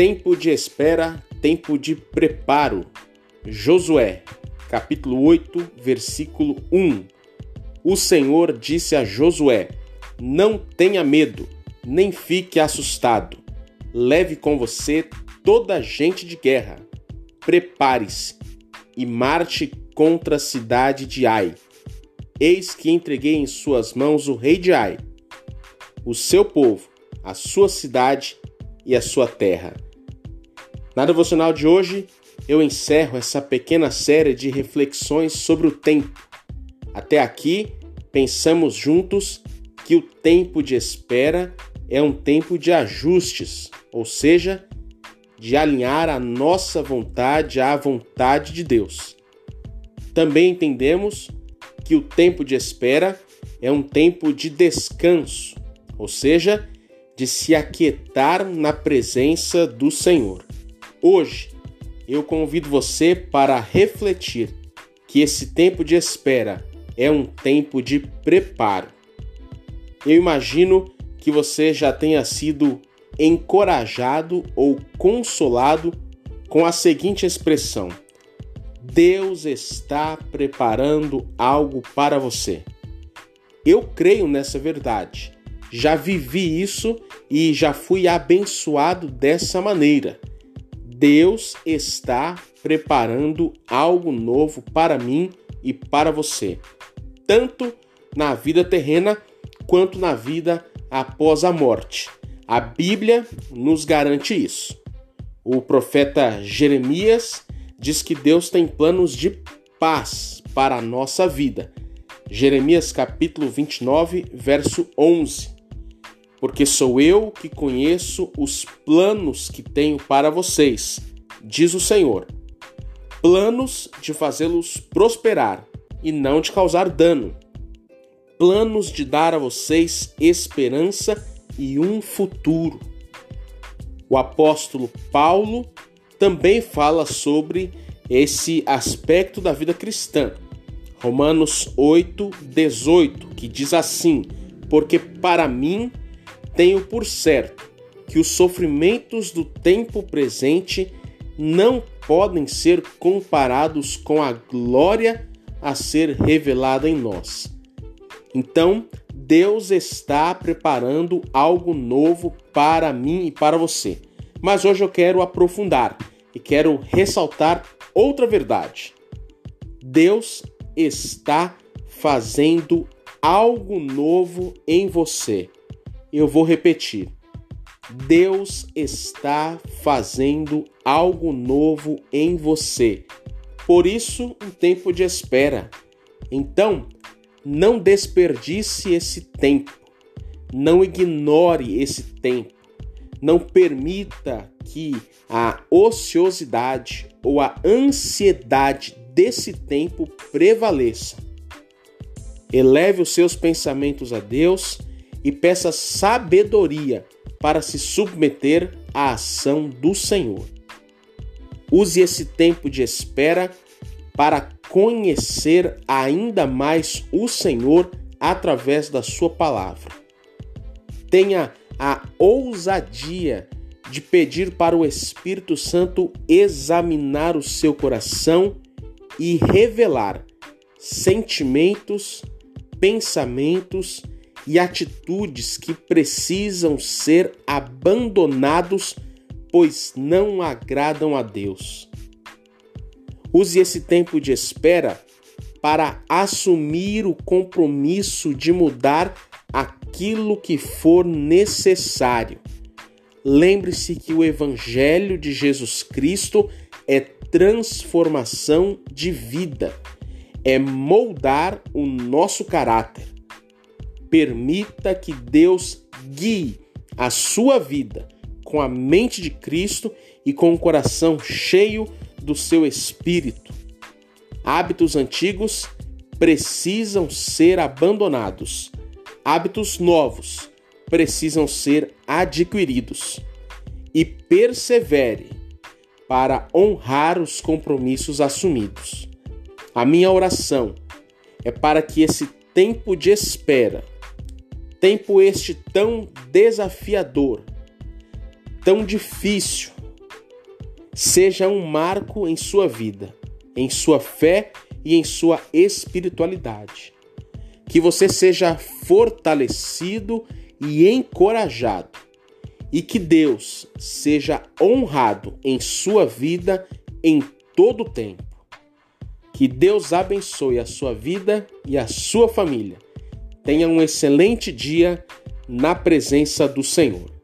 Tempo de espera, tempo de preparo. Josué, capítulo 8, versículo 1. O Senhor disse a Josué: Não tenha medo, nem fique assustado. Leve com você toda a gente de guerra. Prepare-se e marche contra a cidade de Ai. Eis que entreguei em suas mãos o rei de Ai, o seu povo, a sua cidade e a sua terra. Na devocional de hoje, eu encerro essa pequena série de reflexões sobre o tempo. Até aqui, pensamos juntos que o tempo de espera é um tempo de ajustes, ou seja, de alinhar a nossa vontade à vontade de Deus. Também entendemos que o tempo de espera é um tempo de descanso, ou seja, de se aquietar na presença do Senhor. Hoje, eu convido você para refletir que esse tempo de espera é um tempo de preparo. Eu imagino que você já tenha sido encorajado ou consolado com a seguinte expressão: Deus está preparando algo para você. Eu creio nessa verdade já vivi isso e já fui abençoado dessa maneira. Deus está preparando algo novo para mim e para você, tanto na vida terrena quanto na vida após a morte. A Bíblia nos garante isso. O profeta Jeremias diz que Deus tem planos de paz para a nossa vida. Jeremias capítulo 29, verso 11 porque sou eu que conheço os planos que tenho para vocês, diz o Senhor. Planos de fazê-los prosperar e não de causar dano. Planos de dar a vocês esperança e um futuro. O apóstolo Paulo também fala sobre esse aspecto da vida cristã. Romanos 8, 18, que diz assim: Porque para mim tenho por certo que os sofrimentos do tempo presente não podem ser comparados com a glória a ser revelada em nós. Então, Deus está preparando algo novo para mim e para você. Mas hoje eu quero aprofundar e quero ressaltar outra verdade. Deus está fazendo algo novo em você eu vou repetir. Deus está fazendo algo novo em você. Por isso, um tempo de espera. Então, não desperdice esse tempo. Não ignore esse tempo. Não permita que a ociosidade ou a ansiedade desse tempo prevaleça. Eleve os seus pensamentos a Deus e peça sabedoria para se submeter à ação do Senhor. Use esse tempo de espera para conhecer ainda mais o Senhor através da Sua palavra. Tenha a ousadia de pedir para o Espírito Santo examinar o seu coração e revelar sentimentos, pensamentos e atitudes que precisam ser abandonados, pois não agradam a Deus. Use esse tempo de espera para assumir o compromisso de mudar aquilo que for necessário. Lembre-se que o Evangelho de Jesus Cristo é transformação de vida, é moldar o nosso caráter Permita que Deus guie a sua vida com a mente de Cristo e com o coração cheio do seu espírito. Hábitos antigos precisam ser abandonados. Hábitos novos precisam ser adquiridos. E persevere para honrar os compromissos assumidos. A minha oração é para que esse tempo de espera Tempo este tão desafiador, tão difícil, seja um marco em sua vida, em sua fé e em sua espiritualidade. Que você seja fortalecido e encorajado, e que Deus seja honrado em sua vida em todo o tempo. Que Deus abençoe a sua vida e a sua família. Tenha um excelente dia na presença do Senhor.